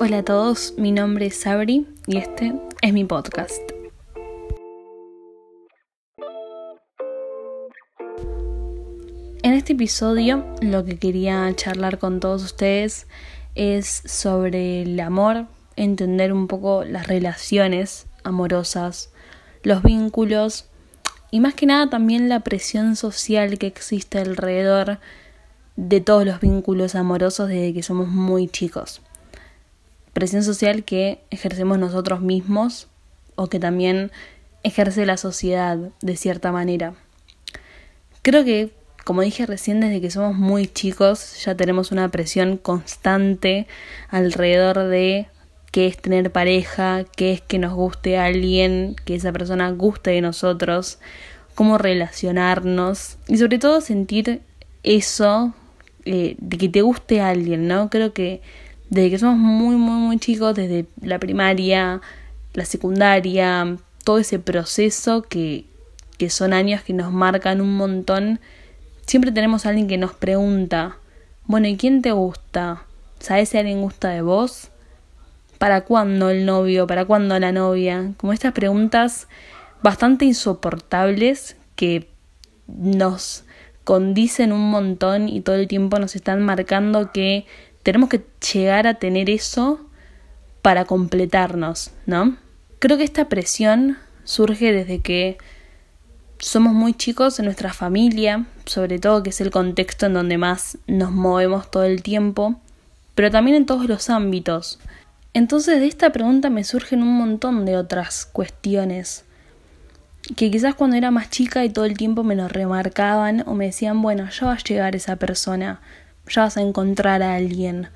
Hola a todos, mi nombre es Sabri y este es mi podcast. En este episodio lo que quería charlar con todos ustedes es sobre el amor, entender un poco las relaciones amorosas, los vínculos y más que nada también la presión social que existe alrededor de todos los vínculos amorosos desde que somos muy chicos presión social que ejercemos nosotros mismos o que también ejerce la sociedad de cierta manera. Creo que, como dije recién, desde que somos muy chicos ya tenemos una presión constante alrededor de qué es tener pareja, qué es que nos guste alguien, que esa persona guste de nosotros, cómo relacionarnos y sobre todo sentir eso eh, de que te guste alguien, ¿no? Creo que desde que somos muy, muy, muy chicos, desde la primaria, la secundaria, todo ese proceso que, que son años que nos marcan un montón, siempre tenemos a alguien que nos pregunta, bueno, ¿y quién te gusta? ¿Sabes si alguien gusta de vos? ¿Para cuándo el novio? ¿Para cuándo la novia? Como estas preguntas bastante insoportables que nos condicen un montón y todo el tiempo nos están marcando que tenemos que llegar a tener eso para completarnos, ¿no? Creo que esta presión surge desde que somos muy chicos en nuestra familia, sobre todo que es el contexto en donde más nos movemos todo el tiempo, pero también en todos los ámbitos. Entonces de esta pregunta me surgen un montón de otras cuestiones que quizás cuando era más chica y todo el tiempo me lo remarcaban o me decían, bueno, ya va a llegar esa persona, ya vas a encontrar a alguien.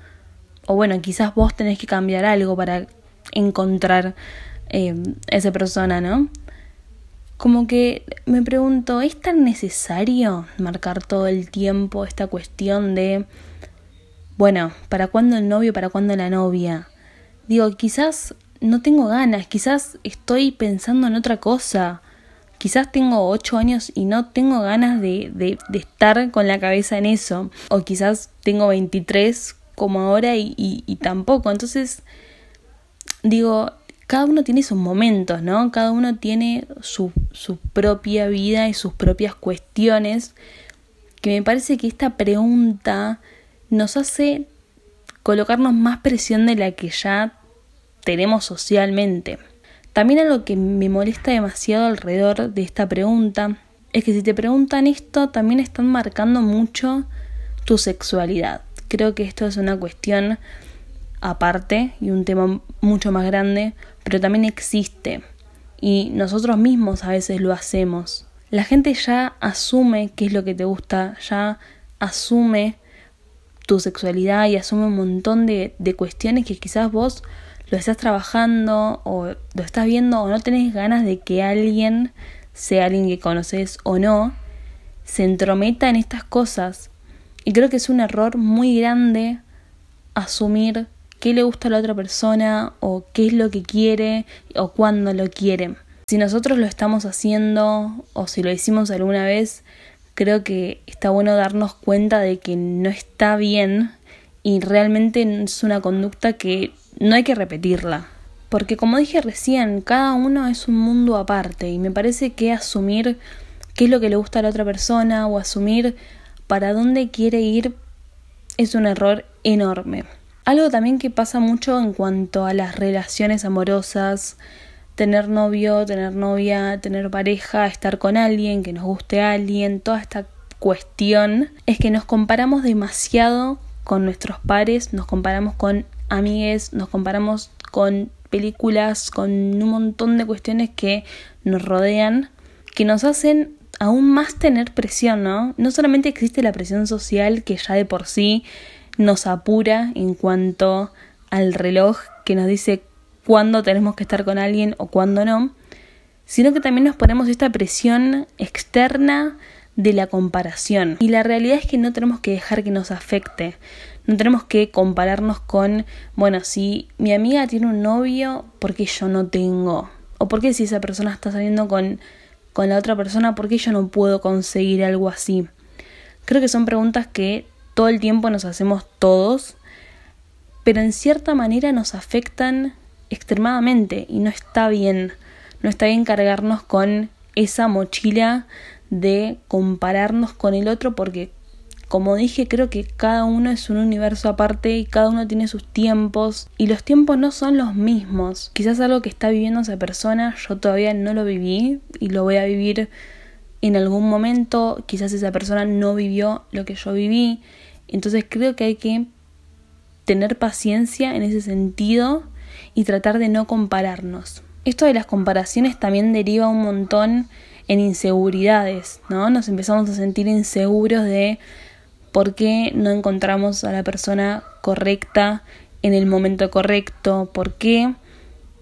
O bueno, quizás vos tenés que cambiar algo para encontrar eh, esa persona, ¿no? Como que me pregunto, ¿es tan necesario marcar todo el tiempo esta cuestión de, bueno, ¿para cuándo el novio, para cuándo la novia? Digo, quizás no tengo ganas, quizás estoy pensando en otra cosa quizás tengo ocho años y no tengo ganas de, estar con la cabeza en eso, o quizás tengo 23 como ahora y, tampoco. Entonces, digo, cada uno tiene sus momentos, ¿no? Cada uno tiene su propia vida y sus propias cuestiones, que me parece que esta pregunta nos hace colocarnos más presión de la que ya tenemos socialmente. También algo que me molesta demasiado alrededor de esta pregunta es que si te preguntan esto, también están marcando mucho tu sexualidad. Creo que esto es una cuestión aparte y un tema mucho más grande, pero también existe. Y nosotros mismos a veces lo hacemos. La gente ya asume qué es lo que te gusta, ya asume tu sexualidad y asume un montón de, de cuestiones que quizás vos lo estás trabajando o lo estás viendo o no tenés ganas de que alguien, sea alguien que conoces o no, se entrometa en estas cosas. Y creo que es un error muy grande asumir qué le gusta a la otra persona o qué es lo que quiere o cuándo lo quiere. Si nosotros lo estamos haciendo o si lo hicimos alguna vez, creo que está bueno darnos cuenta de que no está bien y realmente es una conducta que no hay que repetirla. Porque como dije recién, cada uno es un mundo aparte y me parece que asumir qué es lo que le gusta a la otra persona o asumir para dónde quiere ir es un error enorme. Algo también que pasa mucho en cuanto a las relaciones amorosas, tener novio, tener novia, tener pareja, estar con alguien, que nos guste alguien, toda esta cuestión, es que nos comparamos demasiado con nuestros pares, nos comparamos con amigues, nos comparamos con películas, con un montón de cuestiones que nos rodean, que nos hacen aún más tener presión, ¿no? No solamente existe la presión social que ya de por sí nos apura en cuanto al reloj que nos dice cuándo tenemos que estar con alguien o cuándo no, sino que también nos ponemos esta presión externa de la comparación. Y la realidad es que no tenemos que dejar que nos afecte. No tenemos que compararnos con, bueno, si mi amiga tiene un novio, ¿por qué yo no tengo? O por qué si esa persona está saliendo con, con la otra persona, ¿por qué yo no puedo conseguir algo así? Creo que son preguntas que todo el tiempo nos hacemos todos pero en cierta manera nos afectan extremadamente y no está bien. No está bien cargarnos con esa mochila de compararnos con el otro porque como dije, creo que cada uno es un universo aparte y cada uno tiene sus tiempos y los tiempos no son los mismos. Quizás algo que está viviendo esa persona yo todavía no lo viví y lo voy a vivir en algún momento. Quizás esa persona no vivió lo que yo viví. Entonces creo que hay que tener paciencia en ese sentido y tratar de no compararnos. Esto de las comparaciones también deriva un montón en inseguridades, ¿no? Nos empezamos a sentir inseguros de ¿Por qué no encontramos a la persona correcta en el momento correcto? ¿Por qué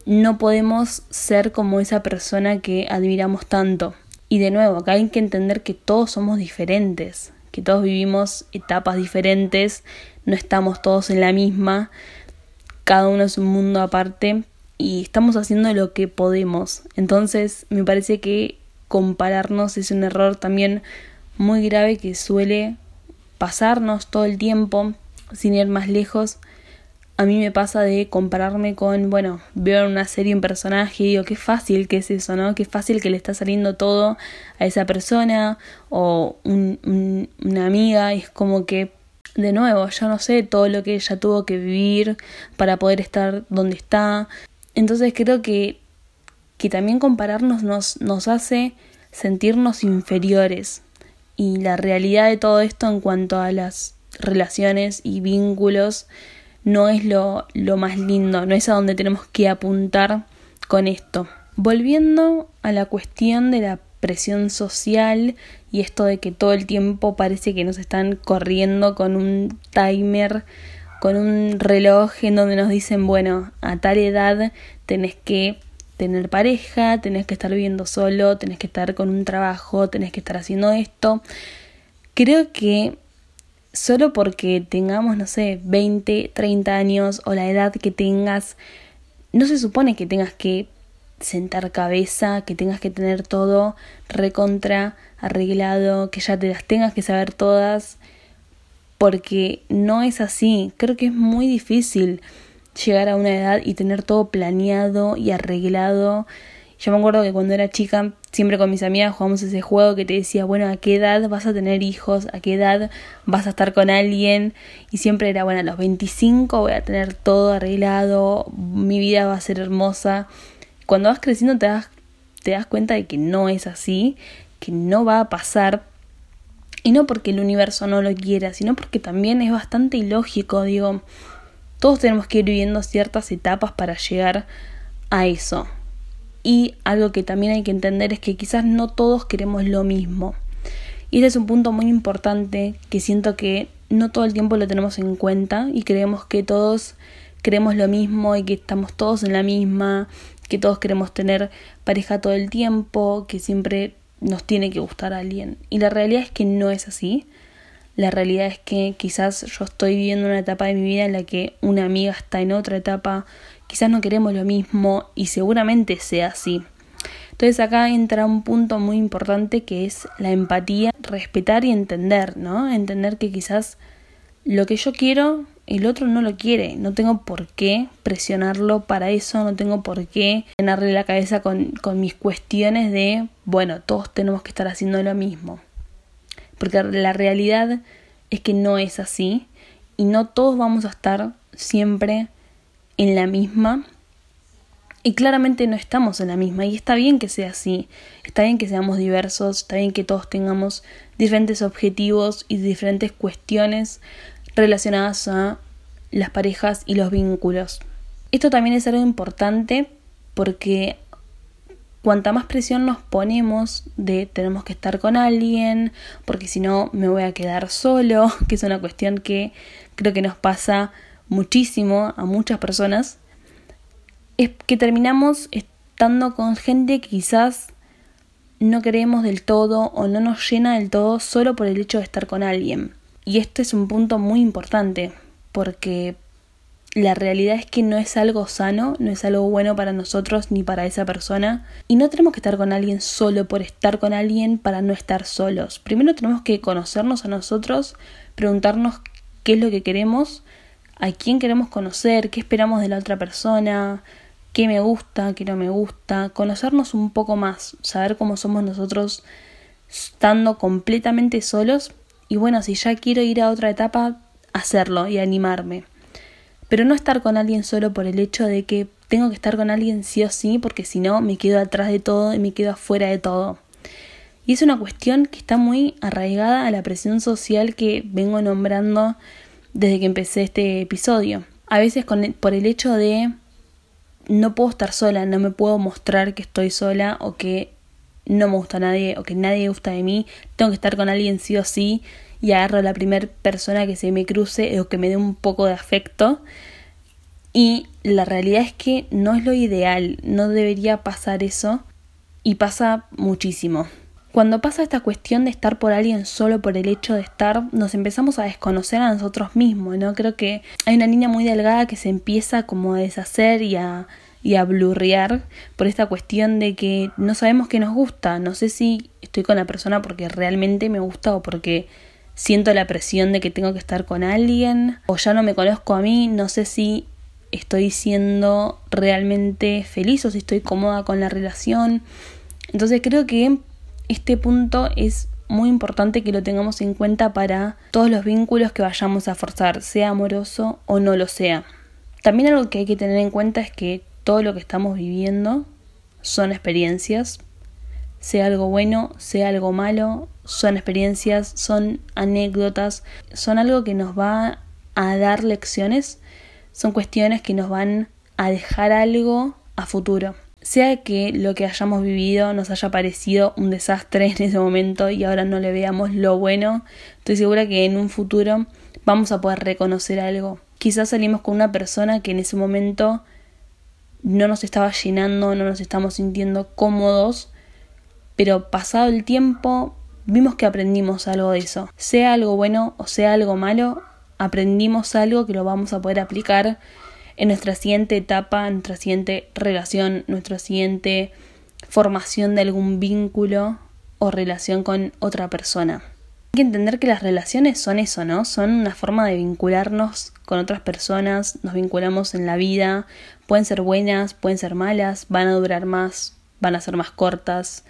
no podemos ser como esa persona que admiramos tanto? Y de nuevo, acá hay que entender que todos somos diferentes, que todos vivimos etapas diferentes, no estamos todos en la misma, cada uno es un mundo aparte y estamos haciendo lo que podemos. Entonces me parece que compararnos es un error también muy grave que suele pasarnos todo el tiempo, sin ir más lejos, a mí me pasa de compararme con, bueno, veo una serie un personaje y digo, qué fácil que es eso, ¿no? Qué fácil que le está saliendo todo a esa persona o una amiga y es como que, de nuevo, yo no sé todo lo que ella tuvo que vivir para poder estar donde está. Entonces creo que, que también compararnos nos, nos hace sentirnos inferiores y la realidad de todo esto en cuanto a las relaciones y vínculos no es lo, lo más lindo, no es a donde tenemos que apuntar con esto. Volviendo a la cuestión de la presión social y esto de que todo el tiempo parece que nos están corriendo con un timer, con un reloj en donde nos dicen, bueno, a tal edad tenés que tener pareja, tenés que estar viviendo solo, tenés que estar con un trabajo, tenés que estar haciendo esto. Creo que solo porque tengamos, no sé, 20, 30 años o la edad que tengas, no se supone que tengas que sentar cabeza, que tengas que tener todo recontra arreglado, que ya te las tengas que saber todas, porque no es así. Creo que es muy difícil llegar a una edad y tener todo planeado y arreglado. Yo me acuerdo que cuando era chica, siempre con mis amigas jugamos ese juego que te decía, bueno, ¿a qué edad vas a tener hijos? ¿A qué edad vas a estar con alguien? Y siempre era, bueno, a los 25 voy a tener todo arreglado, mi vida va a ser hermosa. Cuando vas creciendo te das, te das cuenta de que no es así, que no va a pasar. Y no porque el universo no lo quiera, sino porque también es bastante ilógico, digo, todos tenemos que ir viviendo ciertas etapas para llegar a eso. Y algo que también hay que entender es que quizás no todos queremos lo mismo. Y ese es un punto muy importante que siento que no todo el tiempo lo tenemos en cuenta y creemos que todos queremos lo mismo y que estamos todos en la misma, que todos queremos tener pareja todo el tiempo, que siempre nos tiene que gustar alguien. Y la realidad es que no es así. La realidad es que quizás yo estoy viviendo una etapa de mi vida en la que una amiga está en otra etapa, quizás no queremos lo mismo y seguramente sea así. Entonces acá entra un punto muy importante que es la empatía, respetar y entender, ¿no? Entender que quizás lo que yo quiero el otro no lo quiere, no tengo por qué presionarlo para eso, no tengo por qué llenarle la cabeza con, con mis cuestiones de, bueno, todos tenemos que estar haciendo lo mismo porque la realidad es que no es así y no todos vamos a estar siempre en la misma y claramente no estamos en la misma y está bien que sea así, está bien que seamos diversos, está bien que todos tengamos diferentes objetivos y diferentes cuestiones relacionadas a las parejas y los vínculos. Esto también es algo importante porque cuanta más presión nos ponemos de tenemos que estar con alguien, porque si no me voy a quedar solo, que es una cuestión que creo que nos pasa muchísimo a muchas personas, es que terminamos estando con gente que quizás no queremos del todo o no nos llena del todo solo por el hecho de estar con alguien. Y este es un punto muy importante, porque la realidad es que no es algo sano, no es algo bueno para nosotros ni para esa persona. Y no tenemos que estar con alguien solo por estar con alguien para no estar solos. Primero tenemos que conocernos a nosotros, preguntarnos qué es lo que queremos, a quién queremos conocer, qué esperamos de la otra persona, qué me gusta, qué no me gusta, conocernos un poco más, saber cómo somos nosotros estando completamente solos y bueno, si ya quiero ir a otra etapa, hacerlo y animarme. Pero no estar con alguien solo por el hecho de que tengo que estar con alguien sí o sí, porque si no me quedo atrás de todo y me quedo afuera de todo. Y es una cuestión que está muy arraigada a la presión social que vengo nombrando desde que empecé este episodio. A veces por el hecho de no puedo estar sola, no me puedo mostrar que estoy sola o que no me gusta nadie o que nadie gusta de mí, tengo que estar con alguien sí o sí y agarro a la primera persona que se me cruce o que me dé un poco de afecto. Y la realidad es que no es lo ideal, no debería pasar eso y pasa muchísimo. Cuando pasa esta cuestión de estar por alguien solo por el hecho de estar, nos empezamos a desconocer a nosotros mismos, ¿no? Creo que hay una línea muy delgada que se empieza como a deshacer y a y a blurrear por esta cuestión de que no sabemos qué nos gusta. No sé si estoy con la persona porque realmente me gusta o porque siento la presión de que tengo que estar con alguien o ya no me conozco a mí, no sé si estoy siendo realmente feliz o si estoy cómoda con la relación. Entonces creo que este punto es muy importante que lo tengamos en cuenta para todos los vínculos que vayamos a forzar, sea amoroso o no lo sea. También algo que hay que tener en cuenta es que todo lo que estamos viviendo son experiencias, sea algo bueno, sea algo malo, son experiencias, son anécdotas, son algo que nos va a dar lecciones, son cuestiones que nos van a dejar algo a futuro. Sea que lo que hayamos vivido nos haya parecido un desastre en ese momento y ahora no le veamos lo bueno, estoy segura que en un futuro vamos a poder reconocer algo. Quizás salimos con una persona que en ese momento no nos estaba llenando, no nos estamos sintiendo cómodos, pero pasado el tiempo vimos que aprendimos algo de eso. Sea algo bueno o sea algo malo, aprendimos algo que lo vamos a poder aplicar en nuestra siguiente etapa, en nuestra siguiente relación, nuestra siguiente formación de algún vínculo o relación con otra persona. Hay que entender que las relaciones son eso, ¿no? Son una forma de vincularnos con otras personas, nos vinculamos en la vida, pueden ser buenas, pueden ser malas, van a durar más, van a ser más cortas,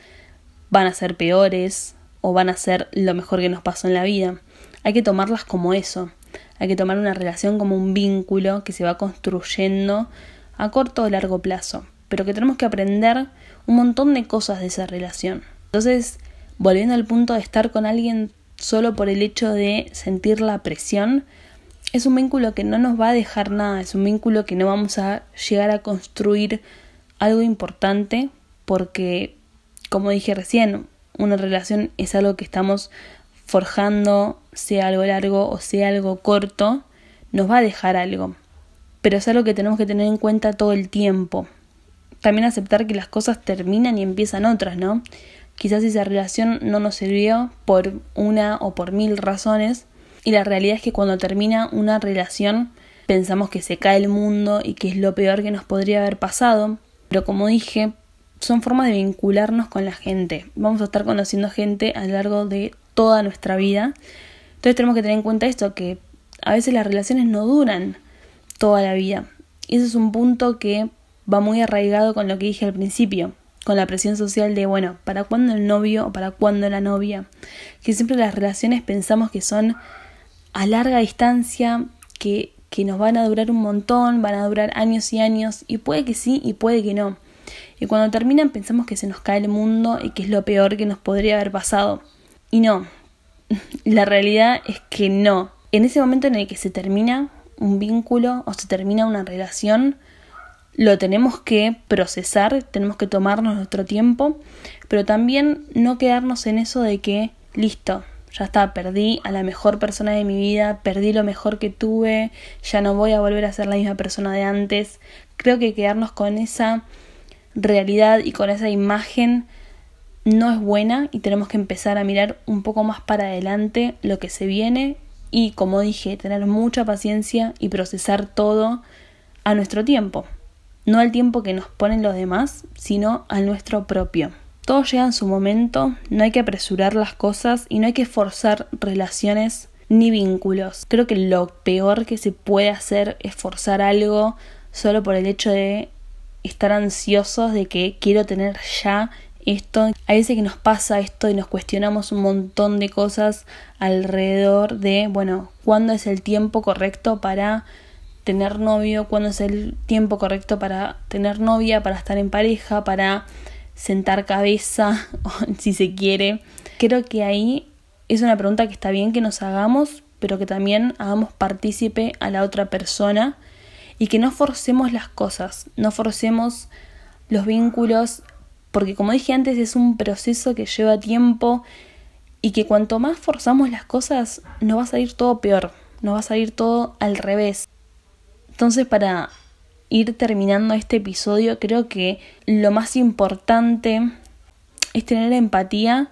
van a ser peores o van a ser lo mejor que nos pasó en la vida. Hay que tomarlas como eso, hay que tomar una relación como un vínculo que se va construyendo a corto o largo plazo, pero que tenemos que aprender un montón de cosas de esa relación. Entonces, volviendo al punto de estar con alguien solo por el hecho de sentir la presión, es un vínculo que no nos va a dejar nada, es un vínculo que no vamos a llegar a construir algo importante porque, como dije recién, una relación es algo que estamos forjando, sea algo largo o sea algo corto, nos va a dejar algo. Pero es algo que tenemos que tener en cuenta todo el tiempo. También aceptar que las cosas terminan y empiezan otras, ¿no? Quizás esa relación no nos sirvió por una o por mil razones y la realidad es que cuando termina una relación pensamos que se cae el mundo y que es lo peor que nos podría haber pasado, pero como dije, son formas de vincularnos con la gente. Vamos a estar conociendo gente a lo largo de toda nuestra vida. Entonces tenemos que tener en cuenta esto, que a veces las relaciones no duran toda la vida. Y ese es un punto que va muy arraigado con lo que dije al principio con la presión social de, bueno, ¿para cuándo el novio o para cuándo la novia? Que siempre las relaciones pensamos que son a larga distancia, que, que nos van a durar un montón, van a durar años y años, y puede que sí y puede que no. Y cuando terminan pensamos que se nos cae el mundo y que es lo peor que nos podría haber pasado. Y no, la realidad es que no. En ese momento en el que se termina un vínculo o se termina una relación, lo tenemos que procesar, tenemos que tomarnos nuestro tiempo, pero también no quedarnos en eso de que, listo, ya está, perdí a la mejor persona de mi vida, perdí lo mejor que tuve, ya no voy a volver a ser la misma persona de antes. Creo que quedarnos con esa realidad y con esa imagen no es buena y tenemos que empezar a mirar un poco más para adelante lo que se viene y, como dije, tener mucha paciencia y procesar todo a nuestro tiempo no al tiempo que nos ponen los demás, sino al nuestro propio. Todo llega en su momento, no hay que apresurar las cosas y no hay que forzar relaciones ni vínculos. Creo que lo peor que se puede hacer es forzar algo solo por el hecho de estar ansiosos de que quiero tener ya esto. A veces que nos pasa esto y nos cuestionamos un montón de cosas alrededor de, bueno, ¿cuándo es el tiempo correcto para tener novio? ¿Cuándo es el tiempo correcto para tener novia, para estar en pareja, para sentar cabeza, si se quiere? Creo que ahí es una pregunta que está bien que nos hagamos, pero que también hagamos partícipe a la otra persona y que no forcemos las cosas, no forcemos los vínculos, porque como dije antes es un proceso que lleva tiempo y que cuanto más forzamos las cosas, nos va a salir todo peor, nos va a salir todo al revés. Entonces para ir terminando este episodio, creo que lo más importante es tener empatía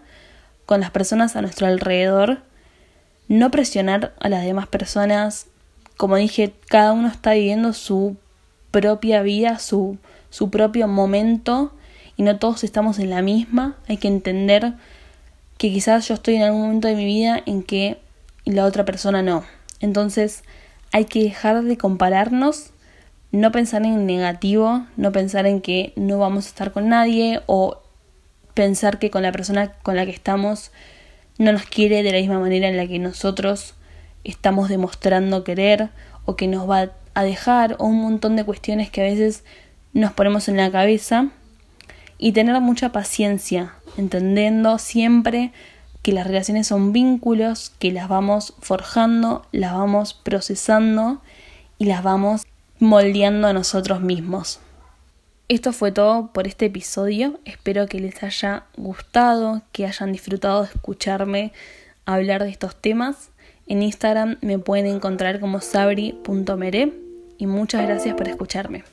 con las personas a nuestro alrededor, no presionar a las demás personas, como dije, cada uno está viviendo su propia vida, su, su propio momento y no todos estamos en la misma. Hay que entender que quizás yo estoy en algún momento de mi vida en que la otra persona no. Entonces hay que dejar de compararnos, no pensar en negativo, no pensar en que no vamos a estar con nadie o pensar que con la persona con la que estamos no nos quiere de la misma manera en la que nosotros estamos demostrando querer o que nos va a dejar o un montón de cuestiones que a veces nos ponemos en la cabeza y tener mucha paciencia, entendiendo siempre que las relaciones son vínculos, que las vamos forjando, las vamos procesando y las vamos moldeando a nosotros mismos. Esto fue todo por este episodio, espero que les haya gustado, que hayan disfrutado de escucharme hablar de estos temas en Instagram me pueden encontrar como sabri.mere y muchas gracias por escucharme.